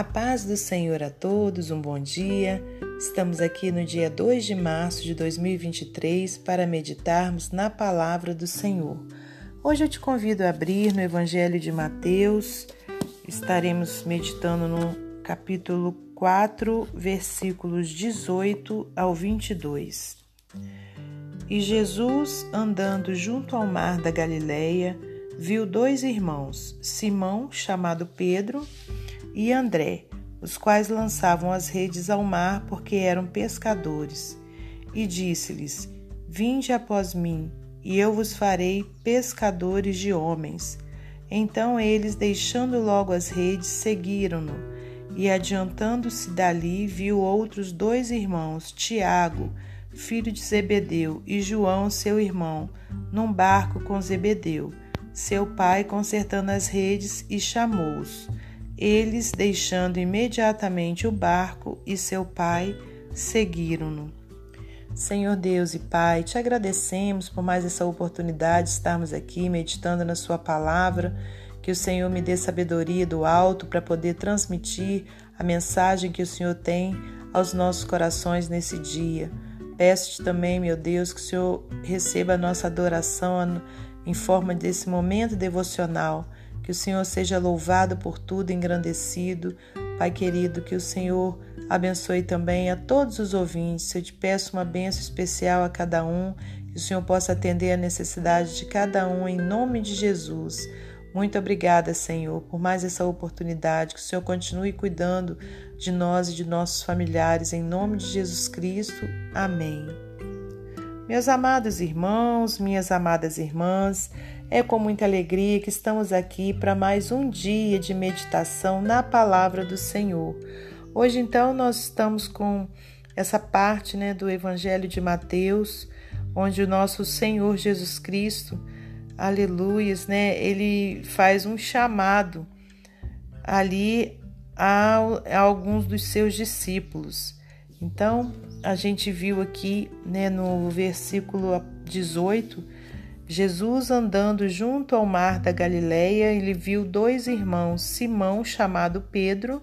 A paz do Senhor a todos, um bom dia. Estamos aqui no dia 2 de março de 2023 para meditarmos na palavra do Senhor. Hoje eu te convido a abrir no Evangelho de Mateus. Estaremos meditando no capítulo 4, versículos 18 ao 22. E Jesus, andando junto ao mar da Galileia, viu dois irmãos, Simão, chamado Pedro, e André, os quais lançavam as redes ao mar porque eram pescadores. E disse-lhes: Vinde após mim, e eu vos farei pescadores de homens. Então eles, deixando logo as redes, seguiram-no. E adiantando-se dali, viu outros dois irmãos, Tiago, filho de Zebedeu, e João, seu irmão, num barco com Zebedeu, seu pai consertando as redes, e chamou-os. Eles, deixando imediatamente o barco e seu pai, seguiram-no. Senhor Deus e Pai, te agradecemos por mais essa oportunidade de estarmos aqui meditando na Sua palavra. Que o Senhor me dê sabedoria do alto para poder transmitir a mensagem que o Senhor tem aos nossos corações nesse dia. Peço-te também, meu Deus, que o Senhor receba a nossa adoração em forma desse momento devocional que o Senhor seja louvado por tudo, engrandecido. Pai querido, que o Senhor abençoe também a todos os ouvintes. Eu te peço uma bênção especial a cada um, que o Senhor possa atender a necessidade de cada um, em nome de Jesus. Muito obrigada, Senhor, por mais essa oportunidade. Que o Senhor continue cuidando de nós e de nossos familiares, em nome de Jesus Cristo. Amém. Meus amados irmãos, minhas amadas irmãs, é com muita alegria que estamos aqui para mais um dia de meditação na palavra do Senhor. Hoje, então, nós estamos com essa parte né, do Evangelho de Mateus, onde o nosso Senhor Jesus Cristo, aleluias, né, ele faz um chamado ali a, a alguns dos seus discípulos. Então, a gente viu aqui né, no versículo 18 Jesus andando junto ao mar da Galileia, ele viu dois irmãos, Simão, chamado Pedro,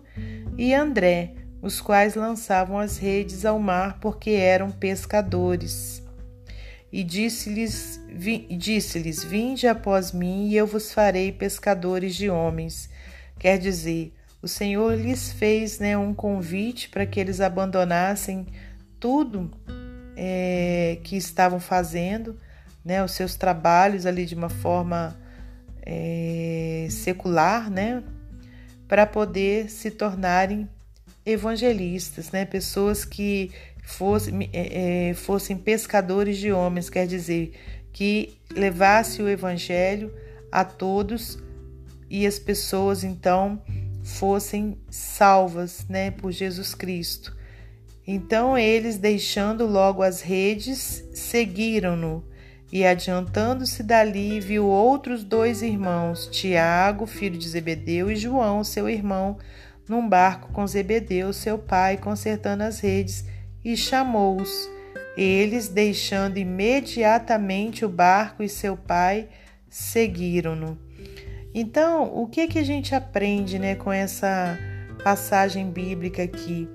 e André, os quais lançavam as redes ao mar porque eram pescadores. E disse-lhes: disse Vinde após mim, e eu vos farei pescadores de homens. Quer dizer, o Senhor lhes fez né, um convite para que eles abandonassem tudo é, que estavam fazendo né, os seus trabalhos ali de uma forma é, secular, né, para poder se tornarem evangelistas, né, pessoas que fossem, é, fossem pescadores de homens, quer dizer, que levasse o evangelho a todos e as pessoas então fossem salvas, né, por Jesus Cristo. Então eles, deixando logo as redes, seguiram-no e adiantando-se dali, viu outros dois irmãos, Tiago, filho de Zebedeu, e João, seu irmão, num barco com Zebedeu, seu pai, consertando as redes, e chamou-os. Eles, deixando imediatamente o barco e seu pai, seguiram-no. Então, o que que a gente aprende, né, com essa passagem bíblica aqui?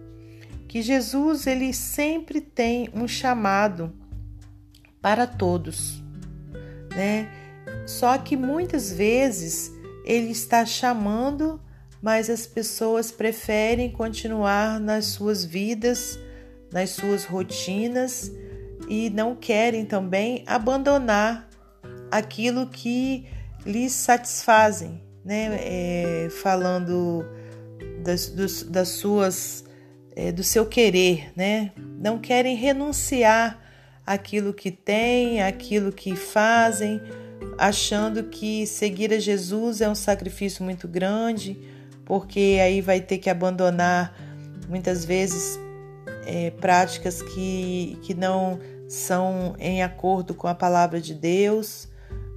Que Jesus ele sempre tem um chamado para todos, né? Só que muitas vezes ele está chamando, mas as pessoas preferem continuar nas suas vidas, nas suas rotinas e não querem também abandonar aquilo que lhes satisfazem, né? É, falando das, dos, das suas, é, do seu querer, né? Não querem renunciar aquilo que têm, aquilo que fazem, achando que seguir a Jesus é um sacrifício muito grande, porque aí vai ter que abandonar muitas vezes é, práticas que, que não são em acordo com a palavra de Deus,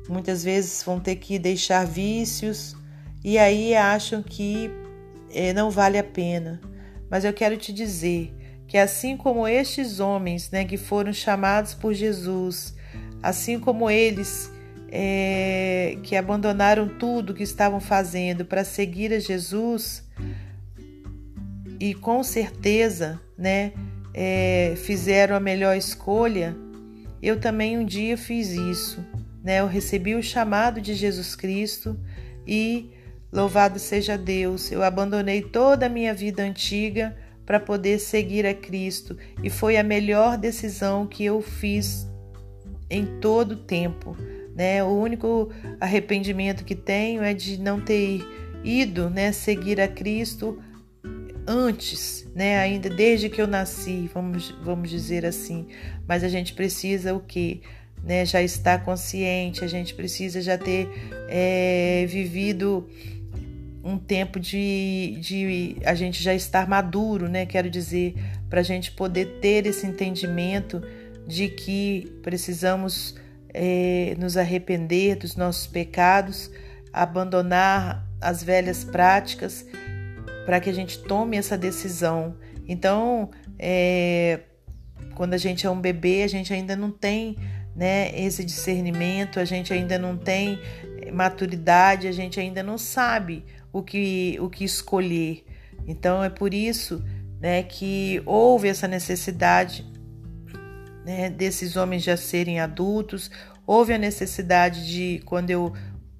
muitas vezes vão ter que deixar vícios e aí acham que é, não vale a pena. Mas eu quero te dizer que assim como estes homens né, que foram chamados por Jesus, assim como eles é, que abandonaram tudo que estavam fazendo para seguir a Jesus, e com certeza, né, é, fizeram a melhor escolha, eu também um dia fiz isso. Né? Eu recebi o chamado de Jesus Cristo e, louvado seja Deus, eu abandonei toda a minha vida antiga para poder seguir a Cristo e foi a melhor decisão que eu fiz em todo o tempo. Né? O único arrependimento que tenho é de não ter ido né, seguir a Cristo antes, né? Ainda desde que eu nasci, vamos, vamos dizer assim. Mas a gente precisa o que? Né, já estar consciente, a gente precisa já ter é, vivido um tempo de, de a gente já estar maduro, né? Quero dizer, para a gente poder ter esse entendimento de que precisamos é, nos arrepender dos nossos pecados, abandonar as velhas práticas para que a gente tome essa decisão. Então, é, quando a gente é um bebê, a gente ainda não tem né, esse discernimento, a gente ainda não tem maturidade, a gente ainda não sabe o que, o que escolher. Então, é por isso né, que houve essa necessidade né, desses homens já serem adultos, houve a necessidade de, quando eu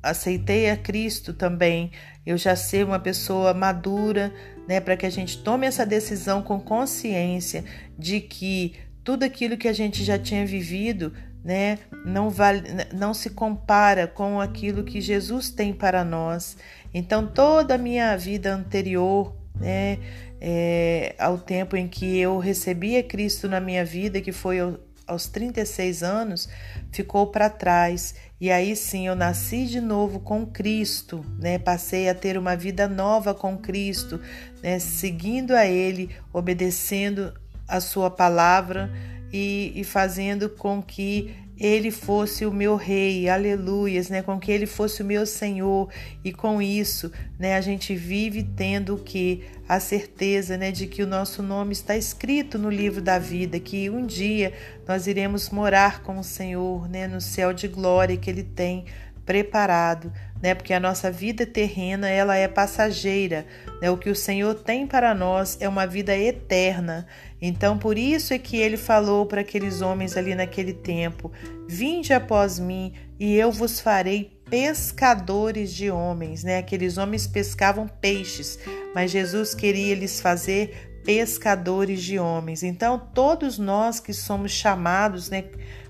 aceitei a Cristo também, eu já ser uma pessoa madura, né, para que a gente tome essa decisão com consciência de que tudo aquilo que a gente já tinha vivido, né, não vale, não se compara com aquilo que Jesus tem para nós. Então toda a minha vida anterior, né, é, ao tempo em que eu recebi a Cristo na minha vida, que foi aos 36 anos, ficou para trás. E aí sim eu nasci de novo com Cristo, né? Passei a ter uma vida nova com Cristo, né? Seguindo a Ele, obedecendo a Sua palavra e, e fazendo com que ele fosse o meu rei, aleluias, né? Com que ele fosse o meu Senhor e com isso, né, a gente vive tendo que a certeza, né, de que o nosso nome está escrito no livro da vida, que um dia nós iremos morar com o Senhor, né, no céu de glória que ele tem preparado, né? Porque a nossa vida terrena, ela é passageira, né? O que o Senhor tem para nós é uma vida eterna. Então, por isso é que ele falou para aqueles homens ali naquele tempo: Vinde após mim, e eu vos farei pescadores de homens, né? Aqueles homens pescavam peixes, mas Jesus queria lhes fazer pescadores de homens. Então, todos nós que somos chamados, né,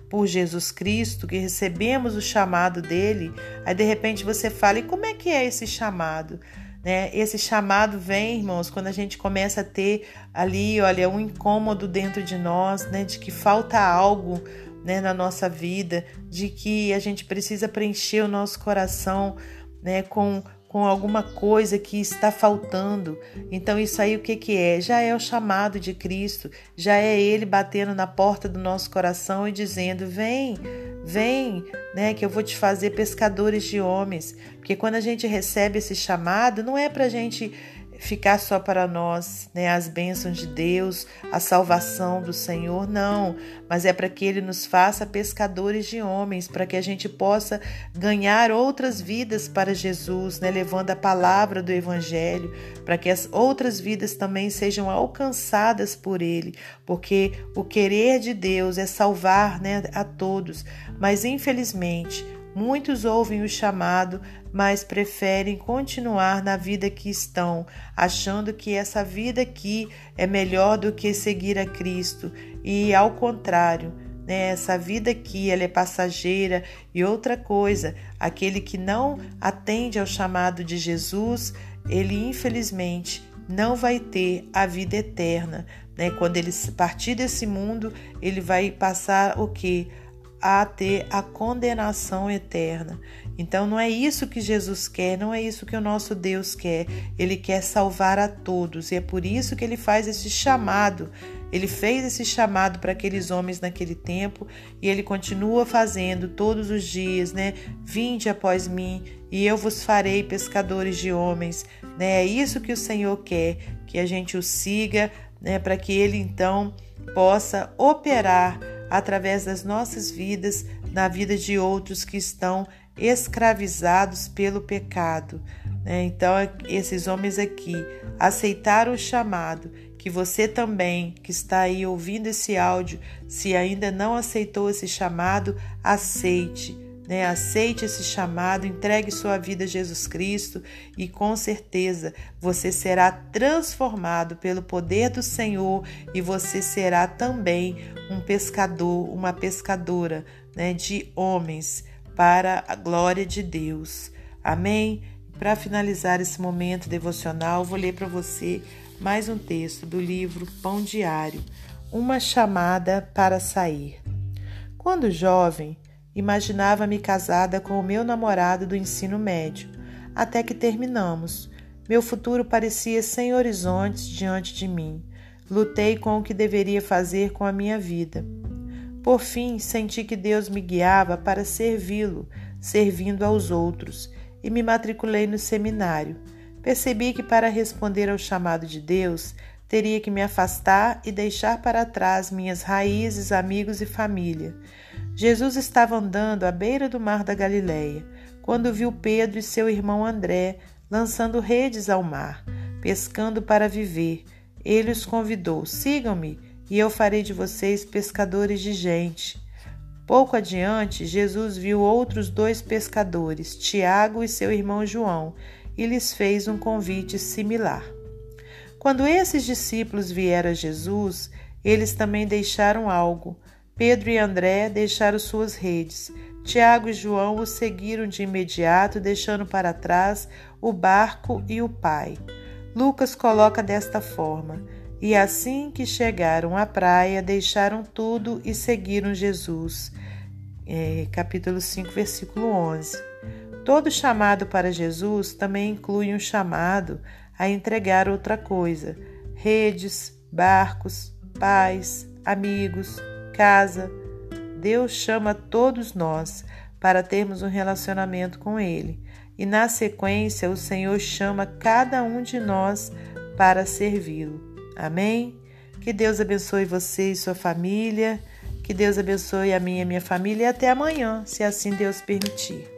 por Jesus Cristo, que recebemos o chamado dele, aí de repente você fala: e como é que é esse chamado? Né? Esse chamado vem, irmãos, quando a gente começa a ter ali, olha, um incômodo dentro de nós, né, de que falta algo né, na nossa vida, de que a gente precisa preencher o nosso coração né, com com alguma coisa que está faltando. Então isso aí o que que é? Já é o chamado de Cristo, já é ele batendo na porta do nosso coração e dizendo: "Vem, vem, né, que eu vou te fazer pescadores de homens". Porque quando a gente recebe esse chamado, não é para a gente ficar só para nós, né, as bênçãos de Deus, a salvação do Senhor, não, mas é para que ele nos faça pescadores de homens, para que a gente possa ganhar outras vidas para Jesus, né, levando a palavra do evangelho, para que as outras vidas também sejam alcançadas por ele, porque o querer de Deus é salvar, né, a todos, mas infelizmente Muitos ouvem o chamado, mas preferem continuar na vida que estão, achando que essa vida aqui é melhor do que seguir a Cristo. E ao contrário, né, essa vida aqui ela é passageira. E outra coisa, aquele que não atende ao chamado de Jesus, ele infelizmente não vai ter a vida eterna. Né? Quando ele partir desse mundo, ele vai passar o que? A ter a condenação eterna. Então não é isso que Jesus quer, não é isso que o nosso Deus quer. Ele quer salvar a todos e é por isso que ele faz esse chamado. Ele fez esse chamado para aqueles homens naquele tempo e ele continua fazendo todos os dias, né? Vinde após mim e eu vos farei pescadores de homens, né? É isso que o Senhor quer, que a gente o siga, né, para que ele então possa operar através das nossas vidas, na vida de outros que estão escravizados pelo pecado. Né? Então, esses homens aqui aceitaram o chamado, que você também, que está aí ouvindo esse áudio, se ainda não aceitou esse chamado, aceite. Né? Aceite esse chamado, entregue sua vida a Jesus Cristo e com certeza você será transformado pelo poder do Senhor e você será também um pescador, uma pescadora né, de homens para a glória de Deus. Amém? Para finalizar esse momento devocional, vou ler para você mais um texto do livro Pão Diário, Uma Chamada para Sair. Quando jovem, imaginava-me casada com o meu namorado do ensino médio, até que terminamos. Meu futuro parecia sem horizontes diante de mim. Lutei com o que deveria fazer com a minha vida. Por fim, senti que Deus me guiava para servi-lo, servindo aos outros, e me matriculei no seminário. Percebi que para responder ao chamado de Deus, teria que me afastar e deixar para trás minhas raízes, amigos e família. Jesus estava andando à beira do mar da Galileia, quando viu Pedro e seu irmão André lançando redes ao mar, pescando para viver. Ele os convidou: Sigam-me e eu farei de vocês pescadores de gente. Pouco adiante, Jesus viu outros dois pescadores, Tiago e seu irmão João, e lhes fez um convite similar. Quando esses discípulos vieram a Jesus, eles também deixaram algo. Pedro e André deixaram suas redes. Tiago e João o seguiram de imediato, deixando para trás o barco e o pai. Lucas coloca desta forma: e assim que chegaram à praia, deixaram tudo e seguiram Jesus. É, capítulo 5, versículo 11. Todo chamado para Jesus também inclui um chamado a entregar outra coisa: redes, barcos, pais, amigos, casa. Deus chama todos nós para termos um relacionamento com Ele. E na sequência, o Senhor chama cada um de nós para servi-lo. Amém? Que Deus abençoe você e sua família. Que Deus abençoe a minha e minha família. E até amanhã, se assim Deus permitir.